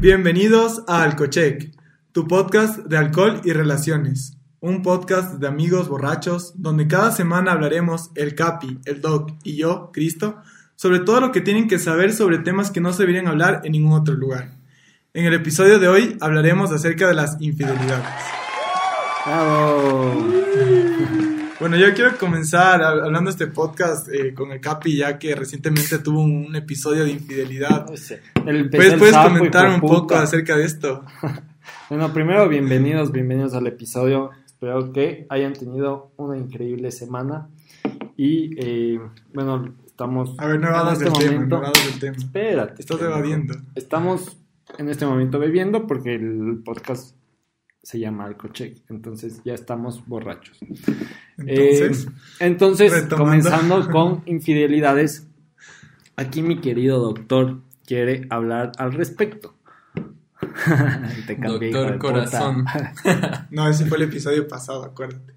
Bienvenidos a Alcochec, tu podcast de alcohol y relaciones. Un podcast de amigos borrachos donde cada semana hablaremos el Capi, el Doc y yo, Cristo, sobre todo lo que tienen que saber sobre temas que no se deberían hablar en ningún otro lugar. En el episodio de hoy hablaremos acerca de las infidelidades. Bueno, yo quiero comenzar hab- hablando de este podcast eh, con el Capi, ya que recientemente tuvo un, un episodio de infidelidad. No sé, el- ¿Puedes, comentar un poco acerca de esto? Bueno, primero, bienvenidos, bienvenidos al episodio. Espero que hayan tenido una increíble semana. Y, eh, bueno, estamos... A ver, no evadas este del tema, no del tema. Espérate. Te estás evadiendo. Estamos en este momento bebiendo porque el podcast se llama Alcocheck. Entonces ya estamos borrachos. Entonces, Eh, entonces, retomando. comenzando con infidelidades, aquí mi querido doctor quiere hablar al respecto. Te cambié, Doctor. Corazón. no, ese fue el episodio pasado, acuérdate.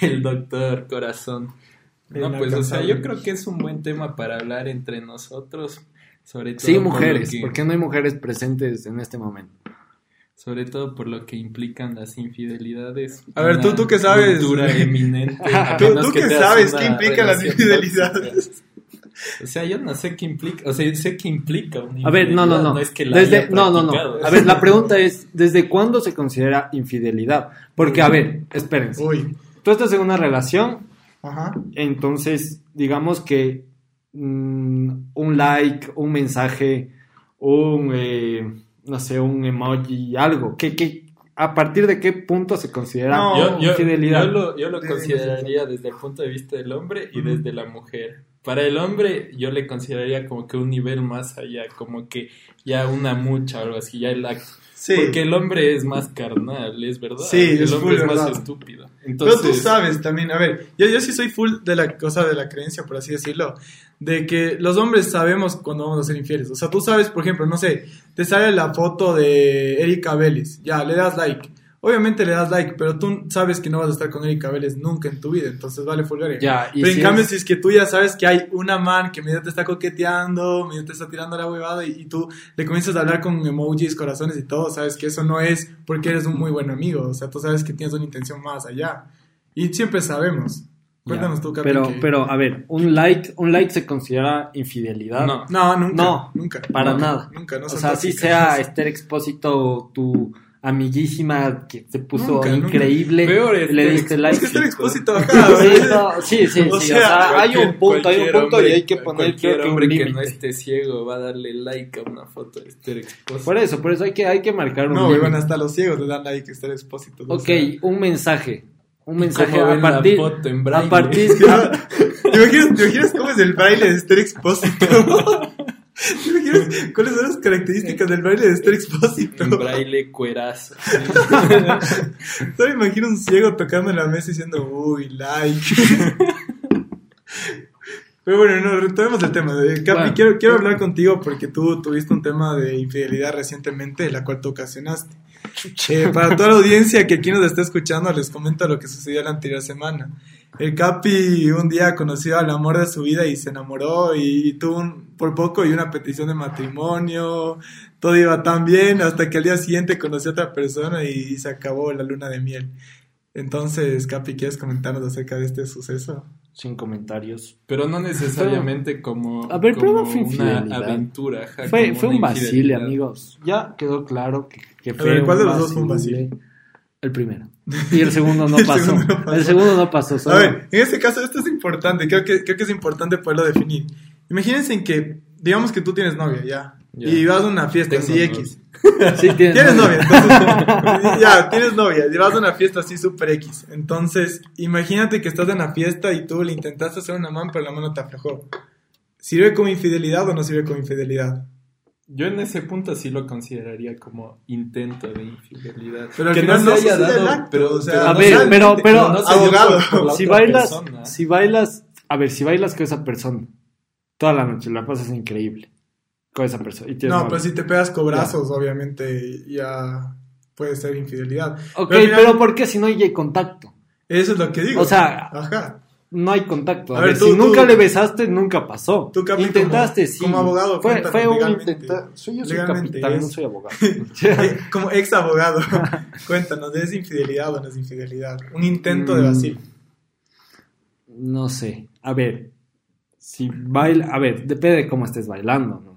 El doctor Corazón. No, pues, o sea, yo creo que es un buen tema para hablar entre nosotros. Sobre todo Sí, mujeres. que- ¿Por qué no hay mujeres presentes en este momento? Sobre todo por lo que implican las infidelidades. A ver, tú- tú qué sabes. cultura eminente. ¿Tú, menos tú que qué sabes qué implican las infidelidades? O sea, yo no sé qué implica. O sea, sé qué implica una A ver, no, no, infidelidad, no. es que la Desde, haya no, no, no. A ver, la pregunta es, ¿desde cuándo se considera infidelidad? Porque, a ver, espérense. Uy, Tú estás en una relación, ajá. entonces, digamos que mm, un like, un mensaje, un, eh, no sé, un emoji, algo. ¿Qué, qué, ¿A partir de qué punto se considera No, yo, yo- infidelidad? yo lo, yo lo consideraría desde el punto de vista del hombre y desde la mujer. Para el hombre yo le consideraría como que un nivel más allá, como que ya una mucha o algo así, ya el acto. Sí. Porque el hombre es más carnal, es verdad. Sí, el es hombre full es más verdad. estúpido. Pero Entonces, tú sabes también, a ver, yo, yo sí soy full de la cosa de la creencia, por así decirlo, de que los hombres sabemos cuando vamos a ser infieles. O sea, tú sabes, por ejemplo, no sé, te sale la foto de Erika Vélez, ya, le das like. Obviamente le das like, pero tú sabes que no vas a estar con Erika Vélez nunca en tu vida, entonces vale. Ya, y Pero en cambio, es- si es que tú ya sabes que hay una man que medio te está coqueteando, medio te está tirando la huevada y, y tú le comienzas a hablar con emojis, corazones y todo, sabes que eso no es porque eres un muy buen amigo, o sea, tú sabes que tienes una intención más allá. Y siempre sabemos. Cuéntanos Ya. tú, Capi, Pero, que- pero, a ver, un like, un like se considera infidelidad. No. No, nunca. No, nunca. para nunca, nada. Nunca, no o sea, si tóxicas. sea Esther Expósito, tu amiguísima que se puso Nunca, nunca. increíble, Peor le Esther diste like. Es que estar Expósito. acá, Sí, ¿verdad? no, sí, sí, O sí, sea, o sea, hay un punto, hay un punto y hombre- hay que poner creo que un hombre que no esté ciego va a darle like a una foto de Esther Expósito. Por eso, por eso hay que, hay que marcar un No, güey, límite. bueno, hasta los ciegos le dan like a estar expósito. Ok, sea. un mensaje. Un mensaje ¿Cómo a partir, foto en a braille? partir, ¿Te imaginas, ¿Te imaginas cómo es el baile de Esther Expósito? ¿Te cuáles son las características del baile de Esther Expósito? En braille cuerazo. Solo imagino un ciego tocando en la mesa diciendo, uy, like. Pero bueno, no, retomemos el tema. Capi, Bueno. quiero, quiero hablar contigo porque tú tuviste un tema de infidelidad recientemente, la cual tú ocasionaste. Eh, para toda la audiencia que aquí nos está escuchando, les comento lo que sucedió la anterior semana. El Capi un día conoció al amor de su vida y se enamoró y, tuvo un- por poco y una petición de matrimonio. Todo iba tan bien hasta que al día siguiente conoció a otra persona y, se acabó la luna de miel. Entonces, Capi, ¿quieres comentarnos acerca de este suceso? sin comentarios. Pero no necesariamente como, A ver, como una aventura. Fue, como fue un vacile, amigos. Ya quedó claro que, que A fue ver, ¿cuál un de los dos fue un vacile. El primero. Y el segundo no El pasó. segundo no pasó. El segundo no pasó. solo- A ver, en este caso esto es importante, creo que, creo que es importante poderlo definir. Imagínense en que, digamos que tú tienes novia, ya, Ya. y vas a una fiesta Tengo así novia. X. Sí, tienes, Tienes novia, entonces, ya, tienes novia, y vas a una fiesta así super X. Entonces, imagínate que estás en la fiesta y tú le intentaste hacer una mano, pero la mano te aflojó. ¿Sirve como infidelidad o no sirve como infidelidad? Yo en ese punto sí lo consideraría como intento de infidelidad. Pero que no no se haya dado, acto, pero, o sea, pero A no ver, pero- pero- no abogado, por- por la si bailas, persona. si bailas, a ver, si bailas con esa persona toda la noche, la pasas increíble con esa persona. y No, novia. pues si te pegas cobrazos, obviamente ya puede ser infidelidad. Ok, Pero al final- pero ¿por qué si no hay contacto? Eso es lo que digo. O sea, Ajá. No hay contacto. A, A ver, ver, tú- si nunca tú- le besaste, nunca pasó. Tú, Capi, Intentaste, como- sí. como abogado, fue, fue un intentar. Soy, yo soy capitán, no soy abogado. Eh, como ex abogado, cuéntanos, ¿es infidelidad o no es infidelidad? Un intento de Mm. vacío. no sé. A ver, si baila. A ver, depende de cómo estés bailando, ¿no?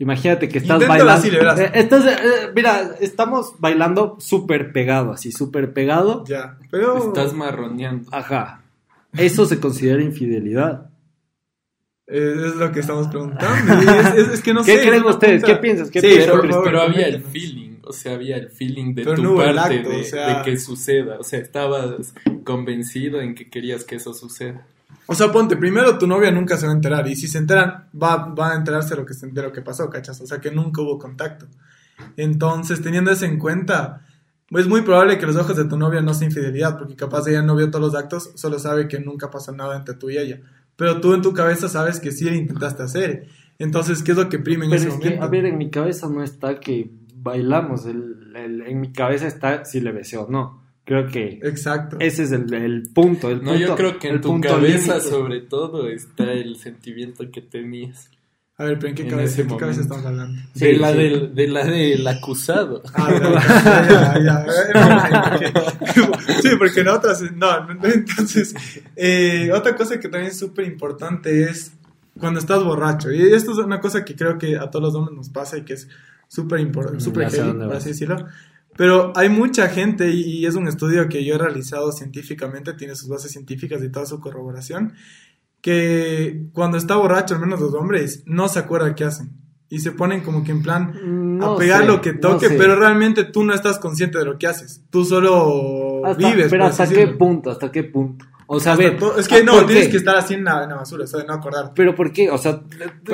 Imagínate que estás bailando. así, verás. Eh, estás, eh, mira, estamos bailando súper pegado, así, súper pegado. Ya, pero... Estás marroneando. Ajá. Eso se considera infidelidad. es lo que estamos preguntando. Es, es- es que no ¿Qué sé. creen es una ustedes? pregunta- ¿Qué piensas? ¿Qué Sí, piensas? Pero, había el feeling, o sea, había el feeling de Pero tu no parte acto, de, o sea- de que suceda. O sea, estabas convencido en que querías que eso suceda. O sea, ponte, primero tu novia nunca se va a enterar. Y si se enteran, va, va a enterarse de lo que, se- de lo que pasó, ¿cachas? O sea, que nunca hubo contacto. Entonces, teniendo eso en cuenta, es muy probable que los ojos de tu novia no sea infidelidad, porque capaz ella no vio todos los actos, solo sabe que nunca pasó nada entre tú y ella. Pero tú en tu cabeza sabes que sí le intentaste hacer. Entonces, ¿qué es lo que prime en Pero ese es que, momento? a ver, en mi cabeza no está que bailamos. el- el- en mi cabeza está si le besé o no. Creo que Exacto. ese es el, el punto. El No, punto- yo creo que en tu cabeza, límite. sobre todo, está el sentimiento que tenías. A ver, pero ¿en qué En cabeza, ese ¿en qué cabeza momento. estamos hablando? Sí, de, la sí. Del, de la del acusado. Ah, ya, ya, ya, ya. Sí, porque en otras, no, entonces, eh, otra cosa que también es súper importante es cuando estás borracho. Y esto es una cosa que creo que a todos los hombres nos pasa y que es súper importante, Mm, súper por así decirlo. Pero hay mucha gente, y y es un estudio que yo he realizado científicamente, tiene sus bases científicas y toda su corroboración, que cuando está borracho, al menos los hombres, no se acuerda qué hacen. Y se ponen como que en plan, No a pegar sé, lo que no toque, sé. pero realmente tú no estás consciente de lo que haces. Tú solo Hasta- vives. pero hasta qué decirlo. punto, hasta qué punto. O sea, a ver. es que ah, no, ¿por tienes qué? que estar así en la, en la basura, o sea, de no acordarte. Pero ¿por qué? O sea,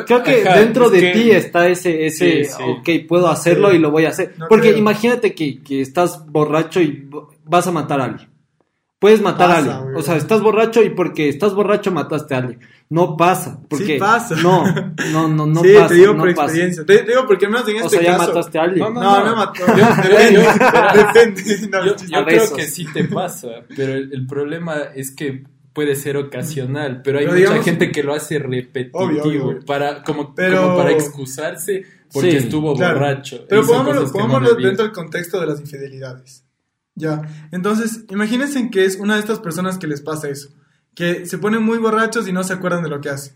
creo que Ajá, dentro de que- ti está ese, ese, Sí, sí. ok, puedo hacerlo Sí. y lo voy a hacer. No Porque creo. imagínate que, que estás borracho y vas a matar a alguien. Puedes matar a Pasa, alguien. güey. O sea, estás borracho y porque estás borracho mataste a alguien. No pasa. Porque Sí pasa. No, no, no, no sí, pasa. te digo no por pasa. experiencia. Te digo porque menos en O este sea, ya caso... mataste a alguien. No, No, no, mató. Yo- depende, yo- depende. No, Yo, yo A creo besos. que sí te pasa, pero el, el problema es que puede ser ocasional, pero hay Pero mucha digamos- gente que lo hace repetitivo Obvio, obvio, obvio. para como, Pero- como para excusarse porque Sí, estuvo Claro. borracho. Pero pongámoslo, no dentro del contexto de las infidelidades. Ya. Entonces, imagínense que es una de estas personas que les pasa eso. Que se ponen muy borrachos y no se acuerdan de lo que hacen.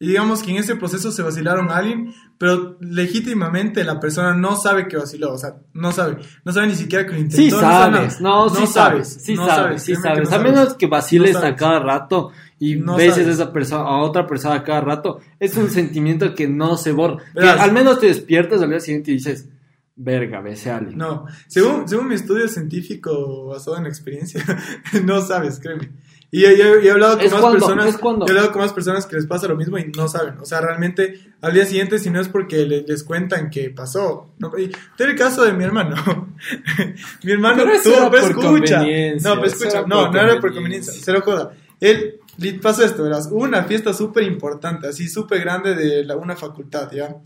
Y digamos que en ese proceso se vacilaron a alguien, pero legítimamente la persona no sabe que vaciló. O sea, no sabe. No sabe ni siquiera que lo intentó. Sí no sabe sabes, nada. no, sí sabes, sí no sabes, sí sabes. no A menos que vaciles No a sabes. cada rato y No sabes. a esa persona, a otra persona a cada rato, es un sentimiento que no se borra. Que al menos te despiertas al día siguiente y dices, verga, besé a alguien. No, según, según mi estudio científico basado en experiencia, no sabes, créeme. Y he, he- he hablado con más cuando, personas, he hablado con más personas que les pasa lo mismo y no saben. O sea, realmente al día siguiente, si no es porque le- les cuentan que pasó. No, y el caso de mi hermano. mi hermano tuvo, por escucha. No, pero eso escucha. No, no era por conveniencia. Se lo joda. Él pasó esto, verás. Hubo una fiesta súper importante, así súper grande de la, una facultad, ¿ya?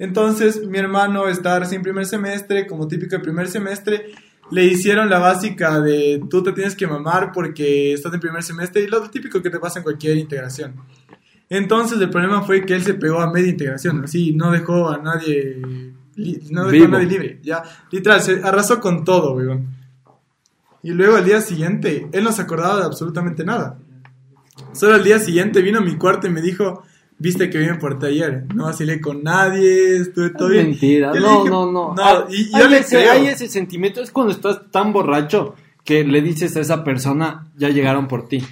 Entonces, mi hermano está recién primer semestre, como típico de primer semestre, le hicieron la básica de tú te tienes que mamar porque estás en primer semestre y lo típico que te pasa en cualquier integración. Entonces, el problema fue que él se pegó a media integración, así, no dejó a nadie, no dejó a nadie libre, ya, literal, se arrasó con todo, weón. Y luego al día siguiente, él no se acordaba de absolutamente nada. Solo al día siguiente vino a mi cuarto y me dijo, viste que bien me porté ayer, no vacilé con nadie, estuve todo bien. Mentira, no, dije, no, no. no, Ah, y yo hay, le ese, creo. hay ese sentimiento, es cuando estás tan borracho que le dices a esa persona, ya llegaron por ti.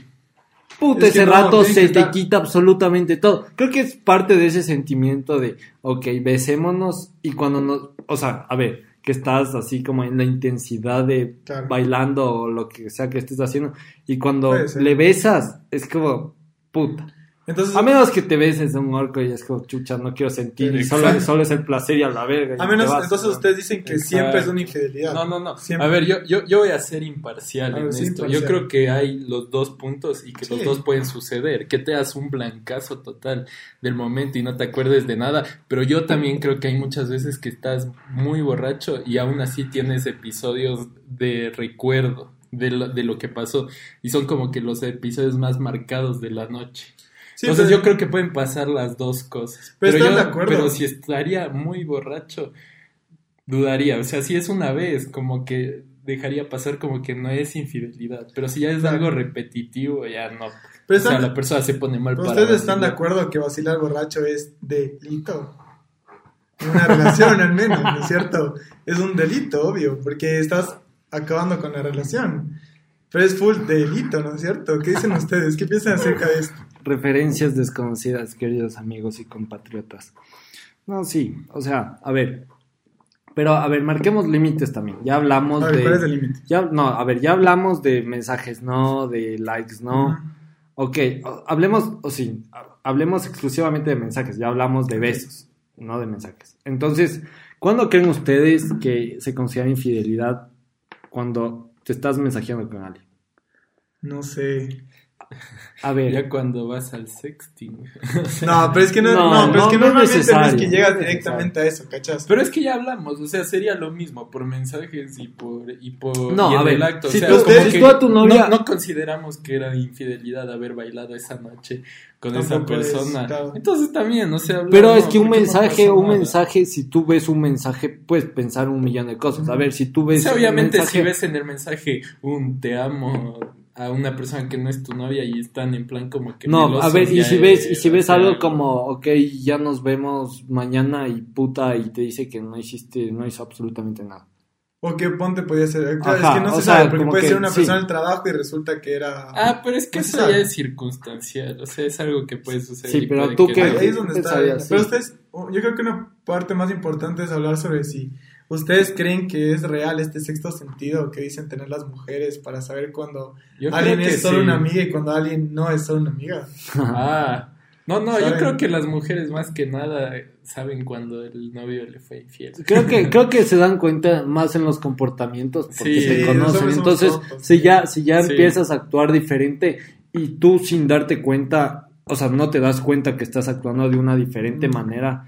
Puta, Es ese no, rato se te quita absolutamente todo. Creo que es parte de ese sentimiento de, ok, besémonos y cuando nos, o sea, a ver, que estás así como en la intensidad de Claro. bailando o lo que sea que estés haciendo y cuando le besas es como, puta. Entonces, A menos que te beses a un orco y es como, chucha, no quiero sentir y solo, solo es el placer y a la verga. y a menos, vas, entonces ¿no? ustedes dicen que Exacto. siempre es una infidelidad. No, no, no. Siempre. A ver, yo, yo, yo voy a ser imparcial A ver, en esto. imparcial. Yo creo que hay los dos puntos y que los dos pueden suceder. Que te das un blancazo total del momento y no te acuerdes de nada. Pero yo también creo que hay muchas veces que estás muy borracho y aún así tienes episodios de recuerdo. de lo, de lo que pasó. Y son como que los episodios más marcados de la noche. Sí, Entonces pero- yo creo que pueden pasar las dos cosas. Pero yo, de acuerdo. pero si estaría muy borracho, dudaría. O sea, si es una vez, como que dejaría pasar como que no es infidelidad. Pero si ya es algo repetitivo, ya no. Pero o sea, la persona se pone mal para ustedes están de acuerdo que vacilar borracho es delito. Una relación, al menos, ¿no es cierto? Es un delito, obvio, porque estás acabando con la relación. Pero es full delito, ¿no es cierto? ¿Qué dicen ustedes? ¿Qué piensan acerca de esto? Referencias desconocidas, queridos amigos y compatriotas. No, sí, o sea, a ver. Pero, a ver, marquemos límites también. Ya hablamos A ver, de. ¿cuál es el límite? Ya, no, a ver, ya hablamos de mensajes, no, de likes, no. Ujú. Ok, hablemos, o sí, ha- hablemos exclusivamente de mensajes, ya hablamos de besos, no de mensajes. Entonces, ¿cuándo creen ustedes que se considera infidelidad cuando te estás mensajeando con alguien? No sé. A ver, Ya cuando vas al sexting. No, pero es que no, No, no, pero es que no normalmente no es que llegas directamente a eso, ¿cachas? Pero es que ya hablamos, o sea, sería lo mismo por mensajes y por y por No, y a ver, el acto, o si sea, tú- es como si que tú a tu novia- no, no consideramos que era infidelidad haber bailado esa noche con esa es, persona. claro. Entonces también, o sea, Pero es que un ¿por qué no mensaje, un nada? mensaje, si tú ves un mensaje, puedes pensar un millón de cosas. A ver, si tú O ves sea, un obviamente mensaje- si ves en el mensaje un te amo a una persona que no es tu novia y están en plan como que No, a ver, y si ves, y si o ves sea, algo como, ok, ya nos vemos mañana y puta, y te dice que no hiciste, no hizo absolutamente nada. O que ponte podía ser. Claro, Ajá, es que no se sea, sabe, porque puede que ser una sí. persona del trabajo y resulta que era. Ah, pero es que No se eso sabe. ya es circunstancial, o sea, es algo que puede suceder. Sí, pero tú que qué- ahí, es donde está. Pero sí. ustedes, yo creo que una parte más importante es hablar sobre si ustedes creen que es real este sexto sentido que dicen tener las mujeres para saber cuando Yo alguien es solo sí. una amiga y cuando alguien no es solo una amiga. Ah, no, no, yo creo que las mujeres más que nada saben cuando el novio le fue infiel. Creo que, creo que se dan cuenta más en los comportamientos porque Sí, los conocen. Entonces, tontos, si ya, si ya Sí. empiezas a actuar diferente y tú sin darte cuenta, o sea, no te das cuenta que estás actuando de una diferente Mm. manera.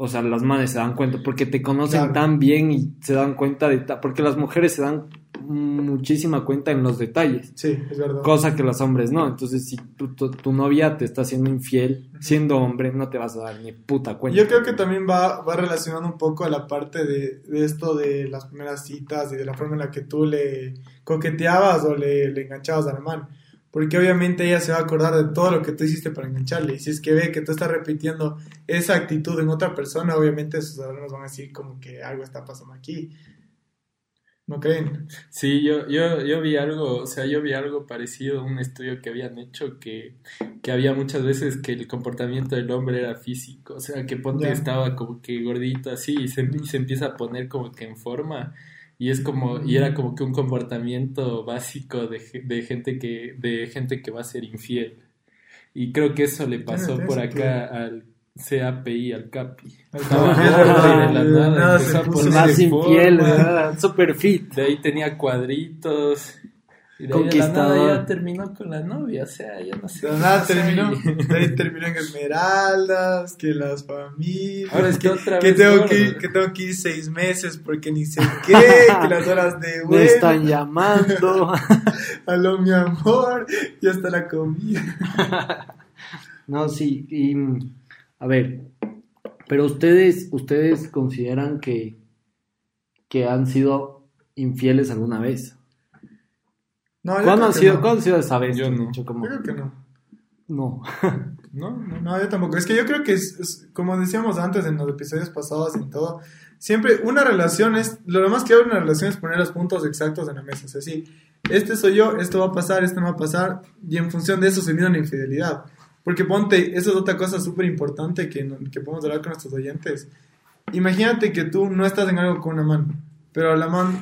O sea, las madres se dan cuenta porque te conocen Claro. tan bien y se dan cuenta de... Porque las mujeres se dan muchísima cuenta en los detalles. Sí, es verdad. Cosa que los hombres no. Entonces, si tu, tu- tu novia te está haciendo infiel, siendo hombre, no te vas a dar ni puta cuenta. Yo creo que también va, va relacionando un poco a la parte de, de esto de las primeras citas y de la forma en la que tú le coqueteabas o le, le enganchabas a la mano. Porque obviamente ella se va a acordar de todo lo que tú hiciste para engancharle. Y si es que ve que tú estás repitiendo esa actitud en otra persona, obviamente sus alumnos van a decir como que algo está pasando aquí. ¿No creen? Sí, yo, yo, yo vi algo, o sea, yo vi algo parecido, un estudio que habían hecho que, que había muchas veces que el comportamiento del hombre era físico, o sea, que ponte estaba como que gordito así y se, y se empieza a poner como que en forma y es como, y era como que un comportamiento básico de, de gente que, de gente que va a ser infiel. Y creo que eso le pasó tiene por acá al CAPI, al CAPI. Al Estaba Capi. gordo y de la nada Nada, empezó se a puso El ponerse más infiel, super fit. De ahí tenía cuadritos. Y de ahí de la Conquistador. nada ya terminó con la novia. O sea, ya no sé. De nada terminó, ahí. de ahí terminó en Esmeraldas, que las familias, Ahora está que, otra que vez tengo que, ir, que tengo que ir seis meses porque ni sé qué, que las horas de Me vuelo, están llamando. aló mi amor, ya está la comida. No, sí, y a ver, pero ustedes, ustedes consideran que, que han sido infieles alguna vez. No, yo ¿Cuándo han sido, no. ¿cuándo han sido esa vez? Yo no. Como- Yo creo que no. no. No, no. No, yo tampoco. Es que yo creo que es, es- como decíamos antes en los episodios pasados y todo, siempre una relación es, lo más que abre una relación es poner los puntos exactos en la mesa. Es decir, este soy yo, esto va a pasar, esto no va a pasar, y en función de eso se mide una infidelidad. Porque ponte, eso es otra cosa súper importante que, que podemos hablar con nuestros oyentes. Imagínate que tú no estás en algo con una mano, pero la mano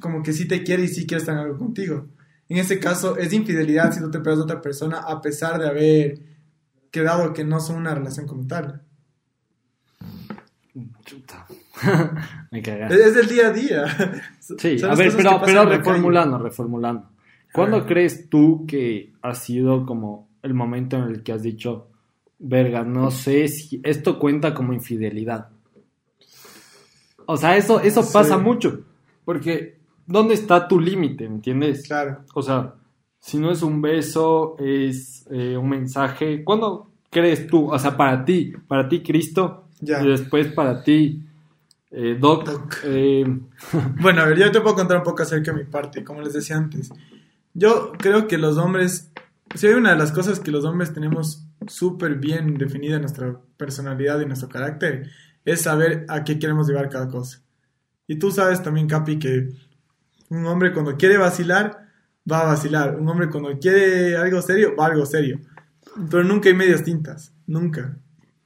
como que sí te quiere y sí quiere estar en algo contigo. En ese caso es infidelidad si tú te pegas a otra persona a pesar de haber quedado que no son una relación como tal. Chuta. Me cagué. Es, del día a día. Sí, a ver, pero, reformulando, reformulando. ¿Cuándo ver. crees tú que ha sido como el momento en el que has dicho, verga, no sé si esto cuenta como infidelidad? O sea, eso, eso Sí. pasa mucho. Porque ¿dónde está tu límite? ¿Me entiendes? Claro. O sea, si no es un beso, es eh, un mensaje. ¿Cuándo crees tú? O sea, para ti, para ti, Cristo, Ya. y después para ti, eh, Doc. Doc. eh, Bueno, a ver, yo te puedo contar un poco acerca de mi parte, como les decía antes. Yo creo que los hombres, si hay una de las cosas que los hombres tenemos súper bien definida en nuestra personalidad y nuestro carácter, es saber a qué queremos llevar cada cosa. Y tú sabes también, Capi, que un hombre cuando quiere vacilar, va a vacilar. Un hombre cuando quiere algo serio, va a algo serio. Pero nunca hay medias tintas, nunca.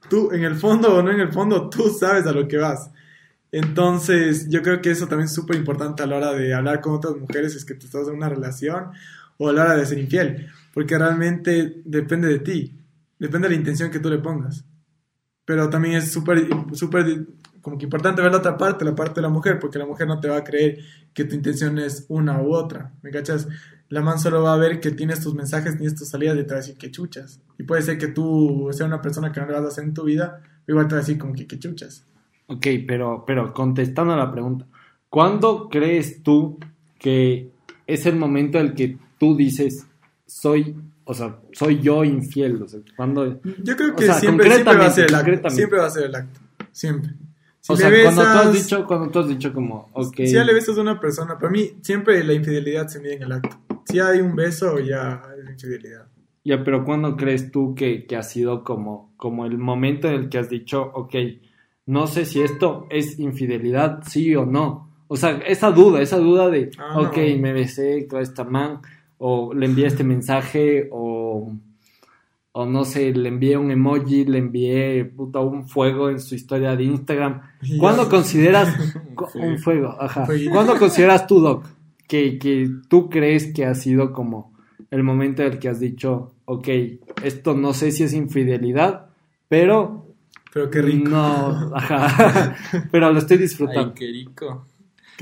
Tú, en el fondo o no en el fondo, tú sabes a lo que vas. Entonces, yo creo que eso también es súper importante a la hora de hablar con otras mujeres, es que tú estás en una relación o a la hora de ser infiel, porque realmente depende de ti, depende de la intención que tú le pongas. Pero también es súper, súper, como que importante ver la otra parte, la parte de la mujer, porque la mujer no te va a creer que tu intención es una u otra, ¿me cachas? La man solo va a ver que tienes tus mensajes, tienes tus salidas y te va a decir que chuchas. Y puede ser que tú seas una persona que no le vas a hacer en tu vida, pero igual te va a decir como que que chuchas. ok, pero, pero contestando a la pregunta, ¿cuándo crees tú que es el momento en el que tú dices, soy, o sea, soy yo infiel? O sea, ¿cuándo? Yo creo O que sea, siempre, siempre va a ser el acto. Siempre va a ser el acto. Siempre. Si o sea, besas, cuando tú has dicho, cuando tú has dicho como, ok. si ya le besas a una persona, para mí siempre la infidelidad se mide en el acto. Si hay un beso, ya es infidelidad. Ya, pero ¿cuándo crees tú que, que ha sido como, como el momento en el que has dicho, ok, no sé si esto es infidelidad, sí o no? O sea, esa duda, esa duda de, Ah, ok, no. me besé con esta man, o le envié este mensaje, o, o no sé, le envié un emoji, le envié puta, un fuego en su historia de Instagram. ¿Cuándo consideras Un fuego. un fuego? Ajá. ¿Cuándo consideras tú, Doc, que, que tú crees que ha sido como el momento en el que has dicho, ok, esto no sé si es infidelidad, pero Pero qué rico. no, ajá, pero lo estoy Ay, disfrutando. qué rico.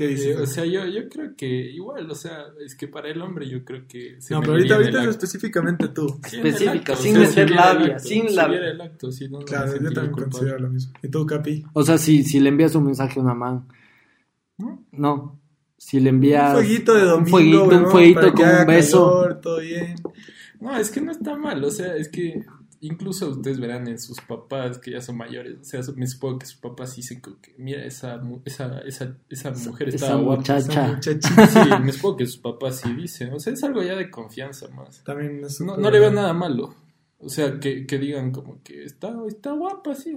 ¿Qué Eh, o sea, yo, yo creo que igual, o sea, es que para el hombre yo creo que... se no, pero ahorita, ahorita es específicamente tú. Sí, Específica, sin o sea, meter si viera el labia, sin si labia. viera el acto, si no, no me Claro, yo también culpable. considero lo mismo. ¿Y tú, Capi? O sea, si, si le envías un mensaje a una man, ¿No? no. Si le envías un fueguito de domingo, un fueguito, huevón, un fueguito con un beso. calor, todo bien. No, es que no está mal, o sea, es que incluso ustedes verán en sus papás que ya son mayores, o sea, me supongo que sus papás dicen que, mira, esa, mu- esa, esa, esa mujer está Esa guapa. muchacha. Esa muchachita Sí, me supongo que sus papás sí dicen, o sea, es algo ya de confianza más. también es No, no le veo nada malo. O sea, que, que digan como que está, está guapa, sí.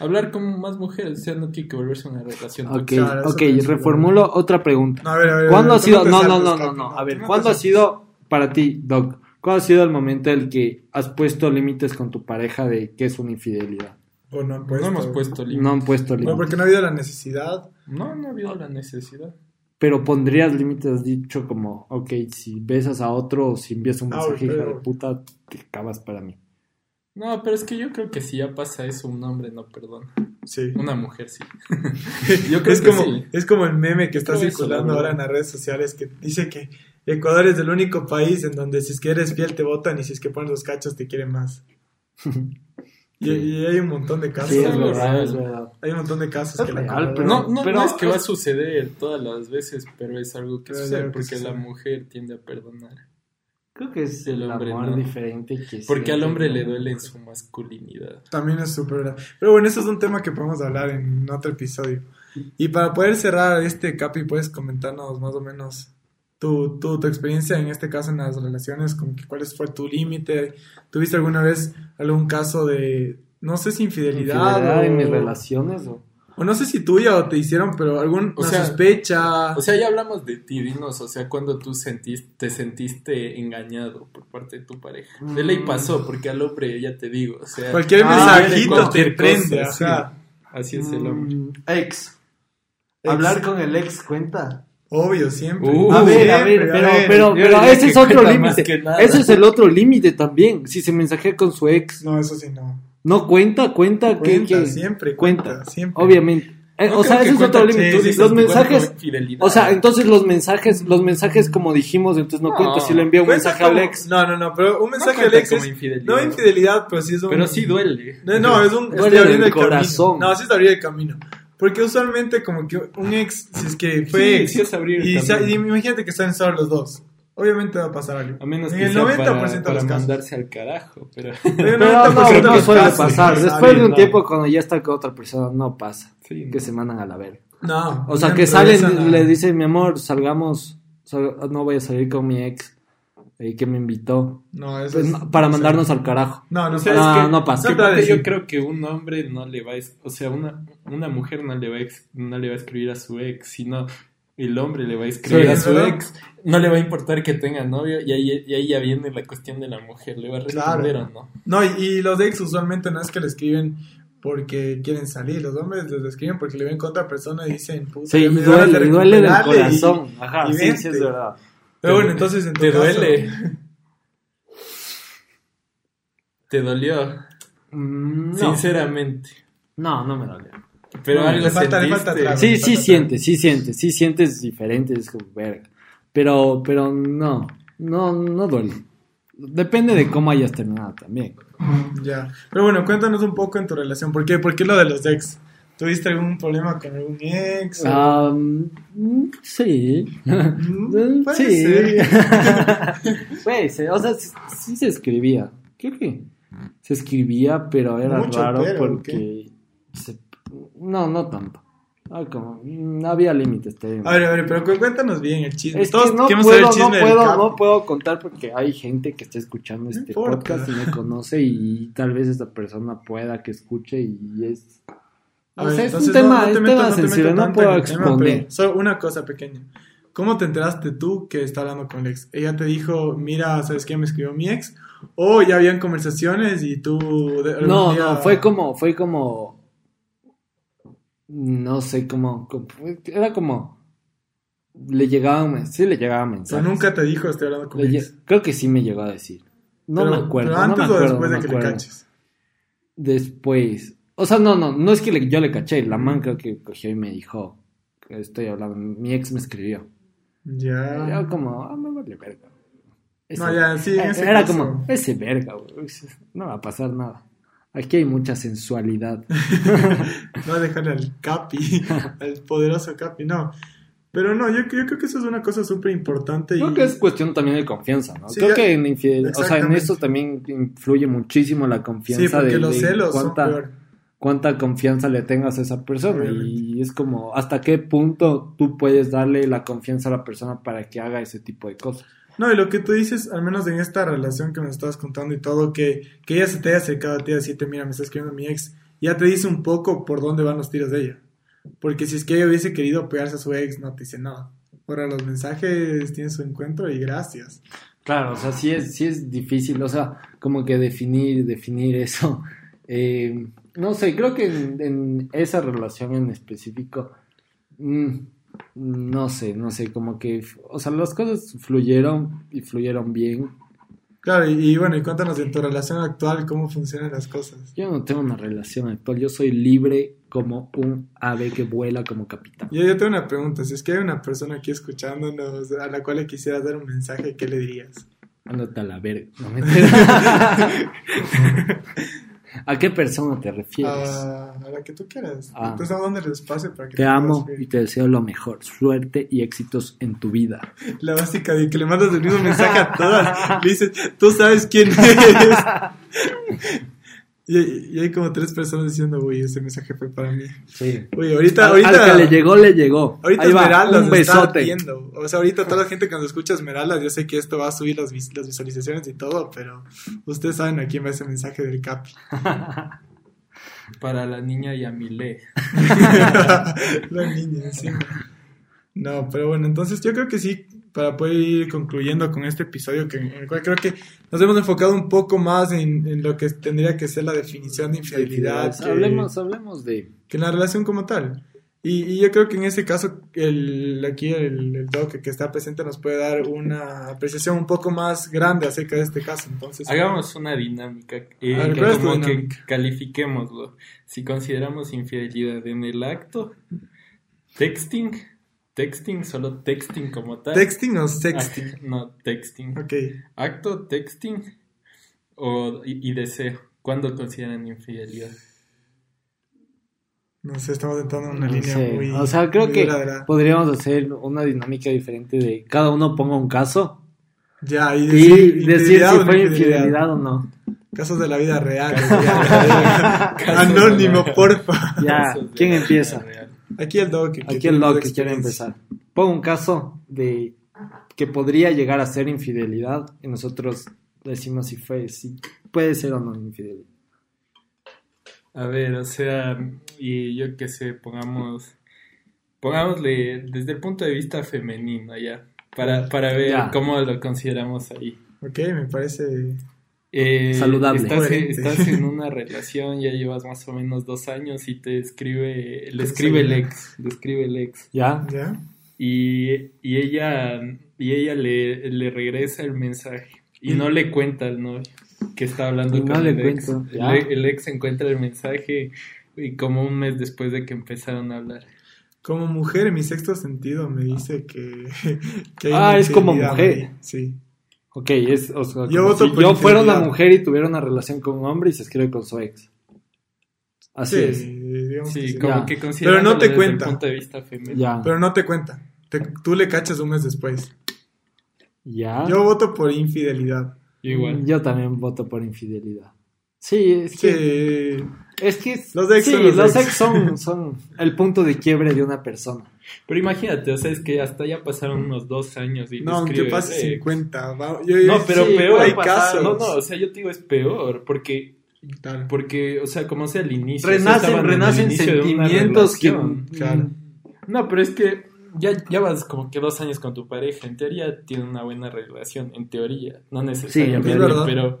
Hablar con más mujeres, o sea, no tiene que volverse una relación Ok. Claro, ok, reformulo otra pregunta. No, a ver, a ver, ¿Cuándo a ha sido? No, no, no, no, no. A ver, ¿cuándo ha sido para ti, Doc? ¿Cuándo ha sido el momento en el que has puesto límites con tu pareja de que es una infidelidad? O no han No puesto. hemos puesto límites. No han puesto Bueno, límites. porque no ha habido la necesidad. No, no ha habido la necesidad. Pero pondrías límites, has dicho como, ok, si besas a otro o si envías un Ah, mensaje, hija de puta, te acabas para mí. No, pero es que yo creo que si ya pasa eso, un hombre no perdona. Sí. Una mujer sí. Yo creo es, que como, sí. es como el meme que está Creo circulando la ahora en las redes sociales que dice que Ecuador es el único país en donde si es que eres fiel te votan y si es que pones los cachos te quieren más. Y, y hay un montón de casos. Sí, es verdad, es verdad. Hay un montón de casos Es que la real, pero- No, no, pero- no es que va a suceder todas las veces, pero es algo que sucede que porque la mujer tiende a perdonar. Creo que es El el, hombre amor no. diferente que Porque al hombre le duele en su masculinidad. También es súper verdad. Pero bueno, eso es un tema que podemos hablar en otro episodio. Y para poder cerrar este capi, puedes comentarnos más o menos tu, tu, tu experiencia en este caso en las relaciones, como que cuál fue tu límite. ¿Tuviste alguna vez algún caso de, no sé si infidelidad, Infidelidad o, en mis relaciones o... o no sé si tuya o te hicieron, pero alguna O sea, sospecha? O sea, ya hablamos de ti, dinos, o sea, cuando tú sentiste, te sentiste engañado por parte de tu pareja. De ley Mm. pasó, porque al hombre, ya te digo, o sea... cualquier Ah, mensajito cualquier te prende, cosa, sí. ajá. Así es el hombre. Mm, Ex. Ex. Hablar con el ex cuenta. Obvio, siempre. Uh, a ver, a Siempre, ver, pero, ver. pero, pero diría ese es otro límite. Ese es el otro límite también. Si se mensajea con su ex, No, eso sí no. no cuenta, cuenta, Cuenta, que- siempre cuenta, cuenta, siempre. Obviamente. Eh, No o sea, ese es otro límite. los mensajes, o sea, entonces los mensajes, los mensajes como dijimos, entonces no, No. cuenta si le envía un mensaje al como- ex. No, no, no, pero un mensaje al cuenta ex como es- infidelidad. No infidelidad, pero sí es un... Pero sí duele. No, no, es un... Duele estoy abriendo del el camino. corazón. No, sí es abrir el camino. Porque usualmente como que un ex, si es que fue Sí, ex, sí es abrir y, y imagínate que están solo los dos. Obviamente va a pasar algo. A menos en que el sea 90% para, de para los casos. mandarse al carajo, pero Pero el Pero 90% no, no los suele pasar. sí, Después de un no. tiempo, cuando ya está con otra persona, no pasa. sí, Que se mandan a la verga. No. O sea, no que salen, a- le dicen, mi amor, salgamos, sal- no voy a salir con mi ex, eh, que me invitó, No, eso Pues, es- no, para o sea, mandarnos al carajo. No, no, O sea, No, es que, no pasa. que No te va a ponte, yo creo que un hombre no le va a, o sea, una, una mujer no le va a no le va a escribir a su ex, sino el hombre le va a escribir Sí, a su ¿verdad? ex. No le va a importar que tenga novio y ahí, y ahí ya viene la cuestión de la mujer, le va a responder Claro. o no. No, y, y los ex usualmente no es que le escriben porque quieren salir. Los hombres les escriben porque le ven con otra persona y dicen, puta, Sí, duele, duele del recuperarle y- corazón. Ajá, y sí, sí, es verdad. Pero bueno, entonces en tu ¿Te caso- duele? ¿Te dolió? Mm, No, Sinceramente. no, no me dolió. Pero No, algo le falta- le falta trago. Sí, sí falta sientes, sí sientes, sí sientes diferente, es como verga. Pero, pero no, no, no duele. Depende de cómo hayas terminado también. Ya. Pero bueno, cuéntanos un poco en tu relación. ¿Por qué, ¿Por qué lo de los ex? ¿Tuviste algún problema con algún ex? o- sí. Mm, puede sí. ser. Puede ser. O sea, sí, se escribía. Creo que se escribía, pero era Mucho, raro pero, porque... se- No, no tanto. Ah, como, mm, no había límites. te- A ver, a ver, pero cu- cuéntanos bien el chisme. Es Todos que no queremos puedo, saber el chisme puedo, no puedo contar porque hay gente que está escuchando este podcast y me conoce y tal vez esta persona pueda que escuche y es... A O ver, sea, es un tema, no- no te tema no sensible, no puedo exponer. solo una cosa pequeña. ¿Cómo te enteraste tú que está hablando con el ex? ¿Ella te dijo, mira, ¿sabes qué? Me escribió mi ex. ¿O ya habían conversaciones y tú... No, día- no, fue como, fue como, no sé cómo, era como, le llegaban, men- sí le llegaban mensajes. nunca te dijo, estoy hablando con Le mi ex. creo que sí me llegó a decir. No Pero- me acuerdo, Pero no antes me acuerdo, o después de que le caches. Después, o sea, no, no, no es que le- yo le caché, la man creo que cogió y me dijo, que estoy hablando, mi ex me escribió. Ya. Yo como, ah, me vale verga. Ese- No, ya, sí, en ese Era caso. como, ese verga, güey, no va a pasar nada. Aquí hay mucha sensualidad. No a dejarle al Capi, al poderoso Capi, no. Pero no, yo, yo creo que eso es una cosa súper importante. Y... Creo que es cuestión también de confianza, ¿no? Sí, Creo ya- que en infidel- o sea, en eso también influye muchísimo la confianza Sí, porque de, los celos son cuánta, peor. Cuánta confianza le tengas a esa persona Obviamente. y es como hasta qué punto tú puedes darle la confianza a la persona para que haga ese tipo de cosas. No, y lo que tú dices, al menos en esta relación que me estabas contando y todo, que, que ella se te haya acercado a ti y decirte, mira, me está escribiendo mi ex, ya te dice un poco por dónde van los tiros de ella. Porque si es que ella hubiese querido pegarse a su ex, no te dice nada. Ahora los mensajes tienen su encuentro y gracias. Claro, o sea, sí es, sí es difícil, o sea, como que definir, definir eso. Eh, no sé, creo que en, en esa relación en específico, mm, no sé, no sé, como que, o sea, las cosas fluyeron y fluyeron bien. Claro, y, y bueno, y cuéntanos en tu relación actual cómo funcionan las cosas. Yo no tengo una relación actual, yo soy libre como un ave que vuela como capitán. Yo, yo tengo una pregunta, si es que hay una persona aquí escuchándonos a la cual le quisieras dar un mensaje, ¿qué le dirías? Ándate a la verga. No, mentira. ¿A qué persona te refieres? A, a la que tú quieras. Ah. Entonces, ¿a dónde el espacio para que Te puedas amo y te deseo lo mejor, suerte y éxitos en tu vida. La básica de que le mandas el mismo mensaje a todas. Le dices, tú sabes quién eres. Y, y hay como tres personas diciendo, uy, ese mensaje fue para mí. Sí. Uy, ahorita, ahorita. al que le llegó, le llegó. Ahorita Ahí va, Esmeraldas un está besote. viendo. O sea, ahorita toda la gente cuando escucha Esmeraldas, yo sé que esto va a subir las, vis- las visualizaciones y todo, pero ustedes saben a quién va ese mensaje del Capi. Para la niña Yamile. la niña encima. No, pero bueno, entonces yo creo que sí, para poder ir concluyendo con este episodio, que, en el cual creo que nos hemos enfocado un poco más en, en lo que tendría que ser la definición de infidelidad que, Hablemos, hablemos de. que en la relación como tal. Y, y yo creo que en ese caso, el, aquí el, el toque que está presente nos puede dar una apreciación un poco más grande acerca de este caso. Entonces, Hagamos una dinámica. eh, A ver, que ¿cuál es tu como que dinámica? califiquémoslo. Si consideramos infidelidad en el acto, texting, texting, solo texting como tal. ¿texting o sexting? Act- no, texting. Ok. Acto, texting o, y, y deseo. ¿Cuándo consideran infidelidad? No sé, estamos entrando en una No línea sé. muy. o sea, creo muy que dura, podríamos hacer una dinámica diferente de cada uno ponga un caso Ya, y y decir, decir infidelidad si fue infidelidad. infidelidad o no. Casos de la vida real. Anónimo, porfa. Ya, ¿quién empieza? Aquí el dog. que Aquí el quiere empezar. Pon un caso de que podría llegar a ser infidelidad y nosotros decimos si fue, si puede ser o no infidelidad. A ver, o sea, y yo qué sé, pongamos, pongámosle desde el punto de vista femenino ya, para, para ver Ya. cómo lo consideramos ahí. Ok, me parece. Eh, Saludable. Estás, en una relación, ya llevas más o menos dos años y te escribe, le escribe el ex, le escribe el ex. ¿Ya? ¿Ya? Y, y ella, y ella le, le regresa el mensaje y no le cuenta al novio que está hablando Y no con le el ex. cuenta, El, ya. el ex encuentra el mensaje y como un mes después de que empezaron a hablar. Como mujer, mi sexto sentido me dice que. que hay Ah, es como mujer. ahí. Sí. Ok, es, o sea, Yo si por yo fuera una infidelidad. mujer y tuviera una relación con un hombre y se escribe con su ex. Así sí, es. digamos que Sí, sí. como Ya. que Pero no te desde cuenta. el punto de vista femenino. Ya. Pero no te cuenta. Te- tú le cachas un mes después. ya. Yo voto por infidelidad. Igual. Yo también voto por infidelidad. Sí, es que, Sí. es que Los ex sí, son los los ex. ex son, son el punto de quiebre de una persona. Pero imagínate, o sea, es que hasta ya pasaron unos dos años y No, aunque pase el ex. 50. va- yo- No, pero Sí, peor. hay casos. No, no, o sea, yo te digo es peor, porque, Claro. porque o sea, como sea el inicio. o sea, Renacen, renacen inicio sentimientos que... relación. Claro. No, pero es que ya, ya vas como que dos años con tu pareja. En teoría tiene una buena relación, en teoría. No necesariamente, Sí, es verdad. pero,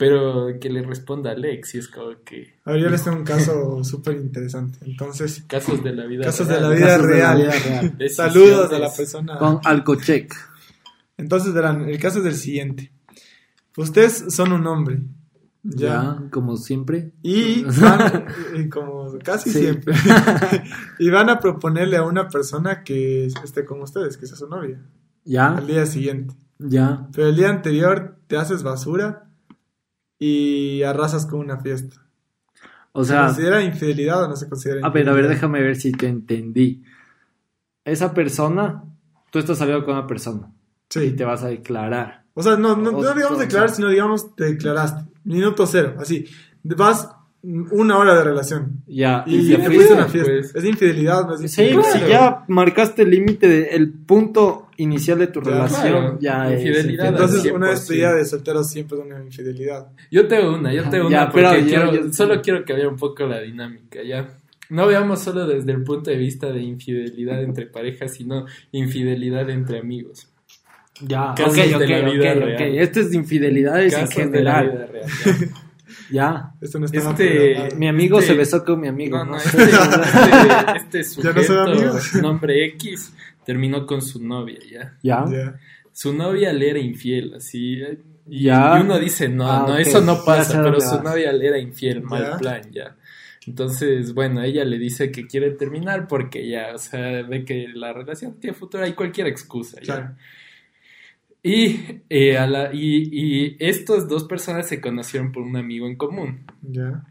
pero que le responda al ex y es como que A ver, yo les tengo un caso súper interesante. Entonces, casos de la vida casos de real. la vida Casos de la real. vida real. Saludos a la persona. Con Alcochec. Entonces, verán, el caso es el siguiente. Ustedes son un hombre. Ya. Ya, como siempre. Y van, eh, como casi Sí. siempre, y van a proponerle a una persona que esté con ustedes, que sea su novia, Ya, al día siguiente. ya. Pero el día anterior te haces basura y arrasas con una fiesta. O ¿Se sea, considera infidelidad o no se considera a ver, a ver, déjame ver si te entendí. Esa persona, tú estás saliendo con una persona y Sí. te vas a declarar. O sea, no, no, digamos declarar, sino digamos te declaraste. Minuto cero, así. Vas una hora de relación. Ya, Y, te te fuiste a una fiesta. Es infidelidad, no es Sí, infidelidad. si ya marcaste el límite, el punto inicial de tu Ya, relación, claro. ya es Infidelidad, Entonces, 100%. una despedida de soltero siempre es una infidelidad. Yo tengo una, yo tengo Ya, una, pero porque yo- quiero- yo- solo quiero cambiar un poco la dinámica, ¿ya? No veamos solo desde el punto de vista de infidelidad entre parejas, sino infidelidad entre amigos. Ya, Casos ok, de ok, la vida ok, real. ok. Esto es de infidelidades en Casos de la general. vida real, ¿ya? Ya. Esto no está Este-. Mi amigo Este- se besó con mi amigo. No, ¿no? este, este, este Ya no son sujeto, amigos. nombre X, terminó con su novia, ¿ya? Ya. Su novia le era infiel, así. Y, Ya. y uno dice, no, Ah, no, eso no pasa, pero su vas. novia le era infiel, mal Ya. plan, ya. Entonces, bueno, ella le dice que quiere terminar porque ya, o sea, ve que la relación tiene futuro, hay cualquier excusa, ya. Claro. Y, eh, a la, y, y estas dos personas se conocieron por un amigo en común. Ya.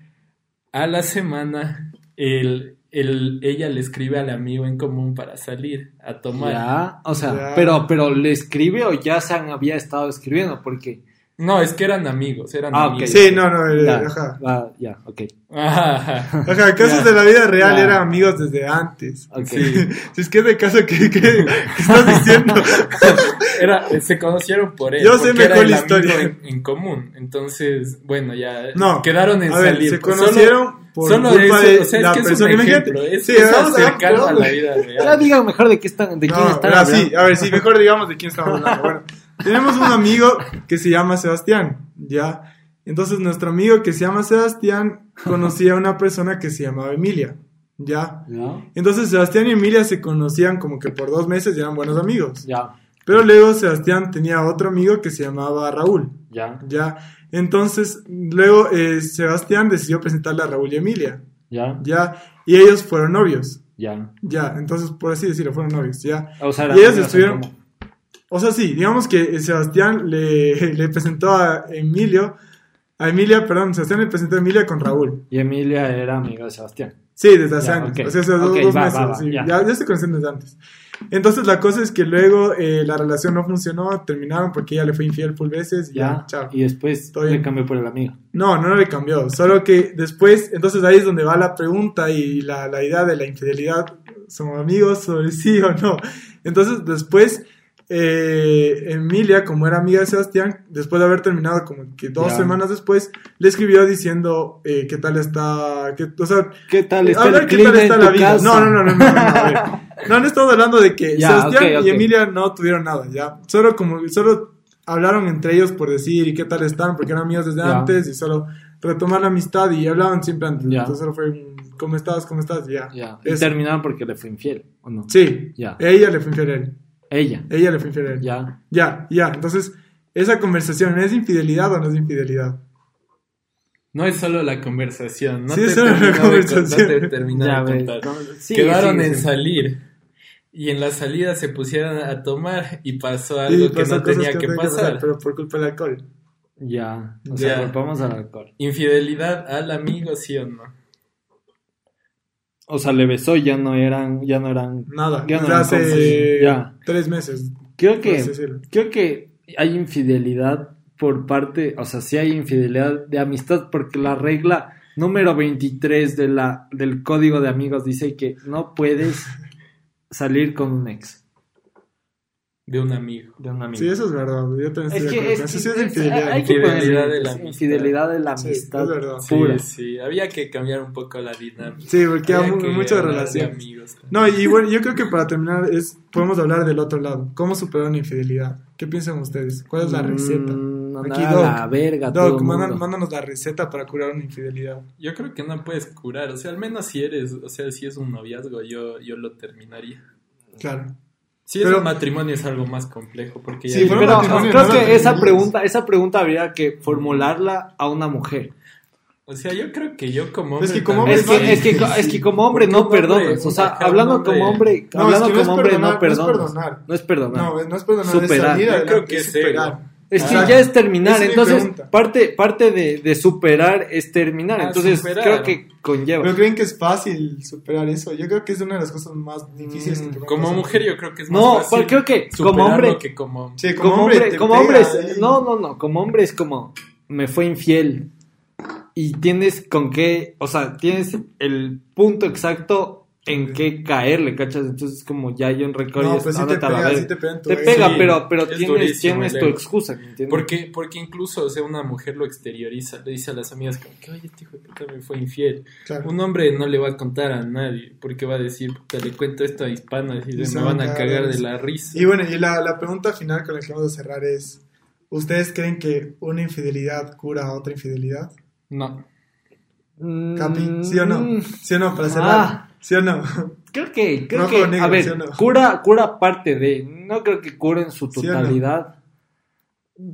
A la semana, el, el- ella le escribe al amigo en común para salir a tomar. Ya, o sea, Ya. pero, pero le escribe o ya se han, había estado escribiendo, porque. No, es que eran amigos, eran Ah, ok. amigos. Sí, no, no, eh, Ya, ajá. ah, ya, ok. Ajá. Ajá, casos Ya. de la vida real Ya. eran amigos desde antes. ok. Sí. Si es que es el caso que, que- que estás diciendo. Era, se conocieron por él. Yo sé mejor el la historia. En, en común. Entonces, bueno, ya No. quedaron en A ver, salir. se Solo- conocieron por solo culpa eso, de o sea, es la que es persona. un Imagínate. ejemplo. Es, Sí, es vamos a- acercarlo a vamos- la vida Ya real. digan mejor de, qué están, de quién No, están ahora hablando. sí, a ver, sí, mejor digamos de quién estamos hablando. Bueno, tenemos un amigo que se llama Sebastián, ¿ya? Entonces, nuestro amigo que se llama Sebastián conocía a una persona que se llamaba Emilia, ¿ya? Ya, Entonces, Sebastián y Emilia se conocían como que por dos meses y eran buenos amigos. ya, Pero luego Sebastián tenía otro amigo que se llamaba Raúl, ya, ¿ya? Entonces, luego eh, Sebastián decidió presentarle a Raúl y Emilia, ya, ¿ya? Y ellos fueron novios, ya. ¿ya? Entonces, por así decirlo, fueron novios, ¿ya? O sea, Y ellos estuvieron- común. O sea, sí, digamos que Sebastián le, le presentó a Emilio A Emilia, perdón, Sebastián le presentó a Emilia con Raúl. Y Emilia era amiga de Sebastián. Sí, desde hace Ya, años. ok. O sea, hace dos, Ok, dos va, meses. va, va, sí. ya. ya. ya se conocen desde antes. Entonces la cosa es que luego eh, la relación no funcionó, terminaron porque ella le fue infiel full veces y ya, Ya. chao. Y después Todo le bien. cambió por el amigo. No, no le cambió. Solo que después, entonces ahí es donde va la pregunta y la, la idea de la infidelidad. ¿Somos amigos sobre sí o no? Entonces después, eh, Emilia, como era amiga de Sebastián, después de haber terminado como que dos Ya. semanas después, le escribió diciendo eh, qué tal está, que, o sea, ¿Qué tal está hablar el qué tal está la vida. casa? No, no, no, no, no, no, no, a ver. No, no estamos hablando de que Ya, Sebastián ok, ok. y Emilia no tuvieron nada, ya. Solo como, solo hablaron entre ellos por decir y qué tal están, porque eran amigos desde Ya. antes y solo retomar la amistad y hablaban siempre antes. Entonces solo fue un, ¿cómo estás? ¿Cómo estás? Y ya. Ya. Y Es- terminaron porque le fue infiel, ¿o no? sí, Ya. ella le fue infiel a él. Ella. Ella le fue infiel a él. Ya. Ya, ya. Entonces, esa conversación, ¿es infidelidad o no es infidelidad? No es solo la conversación. No Sí, te es solo la terminó de conversación. No te terminó Ya de ves. contar. No, sí, Quedaron sí, en sí. salir. Y en la salida se pusieron a tomar y pasó algo Y que pasó no tenía que pasar. pero por culpa del alcohol. Ya. O Ya. sea, volvamos al alcohol. Infidelidad al amigo, sí o no. O sea, le besó y ya no eran, ya no eran. Nada. Ya no eran hace. Ya. tres meses. Creo que, creo que hay infidelidad por parte, o sea, sí hay infidelidad de amistad porque la regla número 23 de la, del código de amigos dice que no puedes salir con un ex De un amigo. de un amigo. Sí, eso es verdad. Yo también Es estoy de que, acuerdo. es, Eso sí es es- infidelidad. hay que Infidelidad de la es amistad. infidelidad de la Sí, amistad es verdad. Sí, pura. sí. Había que cambiar un poco la dinámica. Sí, porque hay Había muchas de relaciones. amigos. No, y bueno, yo creo que para terminar es podemos hablar del otro lado. ¿Cómo superar una infidelidad? ¿Qué piensan ustedes? ¿Cuál es la receta? Mm, no, Aquí, nada, Doc. la verga, todo Doc, mándanos la receta para curar una infidelidad. Yo creo que no puedes curar. O sea, al menos si eres, o sea, si es un noviazgo, yo, yo lo terminaría. Claro. Si es Pero- un matrimonio es algo más complejo porque ya Sí, pero- creo no que esa pregunta, esa pregunta habría que formularla a una mujer. o sea, yo creo que yo como Es hombre que como también Es hombre que, es, que, soy- es que como hombre no hombre, perdonas. O sea, hablando hombre- como hombre, No, hablando es que no es como hombre perdonar, no no es perdonas. perdonar. No es perdonar. No, no es perdonar, Superar. es salir Yo adelante, creo que es es superar. Es que Ah, ya es terminar, entonces parte, parte de, de superar es terminar, Ah, entonces superar. creo que conlleva. ¿Pero creen que es fácil superar eso? Yo creo que es una de las cosas más difíciles que te pueden Como pasar. mujer yo creo que es más No, fácil pues creo que como hombre- que como Sí, como, hombre, como hombre, es- no, no, no, como hombre es como me fue infiel y tienes con qué, o sea, tienes el punto exacto en qué caerle, ¿cachas? Entonces como ya hay un récord No, y pues sí te pega, sí te pega en tu Te pega, Sí, pero, pero es tienes, durísimo tienes tu excusa, ¿me entiendes? Porque, porque incluso, o sea, una mujer lo exterioriza, le dice a las amigas como que, oye, este hijo de puta me fue infiel. Claro. Un hombre no le va a contar a nadie, porque va a decir, puta, le cuento esto a hispanas y Y se se me van a cagar de la risa. Y bueno, y la, la pregunta final con la que vamos a cerrar es, ¿ustedes creen que una infidelidad cura a otra infidelidad? No. Capi, ¿sí o no? Mm, ¿Sí o no? Para cerrar. Ah. ¿Sí o no? Creo que, creo Rojo que, negro, a ver, ¿sí o no? cura, cura parte de, no creo que cure en su ¿Sí o no? totalidad.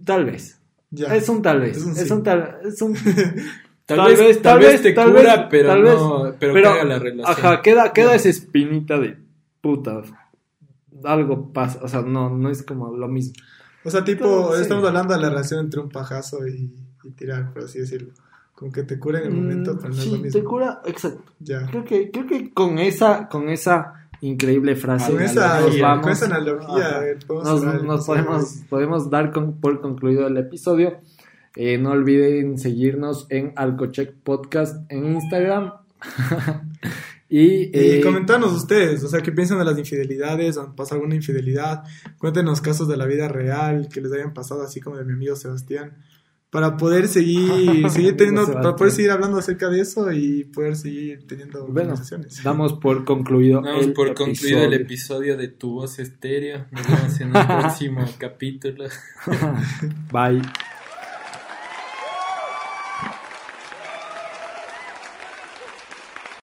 Tal vez. Ya. Es un tal vez. Es un Es sí. un tal, es un Tal, Tal vez, vez, tal vez te tal cura, vez, pero tal no, pero, caga la relación. Ajá, queda, queda esa espinita de puta. Algo pasa, o sea, no, no es como lo mismo. O sea, tipo, estamos hablando de la relación entre un pajazo y, y tirar, por así decirlo. Con que te cura en el momento, Mm, pero no es sí, lo mismo. te cura, exacto. Ya. Creo que, creo que con esa, con esa increíble frase Con esa, nos con vamos. esa analogía, Ajá. eh, nos, nos episodio. podemos, podemos dar con- por concluido el episodio. Eh, no olviden seguirnos en Alcocheck Podcast en Instagram. y Y eh, comentanos ustedes, o sea, ¿qué piensan de las infidelidades? ¿Han pasado alguna infidelidad? Cuéntenos casos de la vida real que les hayan pasado, así como de mi amigo Sebastián, para poder seguir, seguir teniendo, para poder seguir hablando acerca de eso y poder seguir teniendo Bueno, conversaciones. damos por concluido Damos el por episodio. concluido el episodio de Tu Voz Estéreo. Nos vemos en el próximo capítulo. Bye.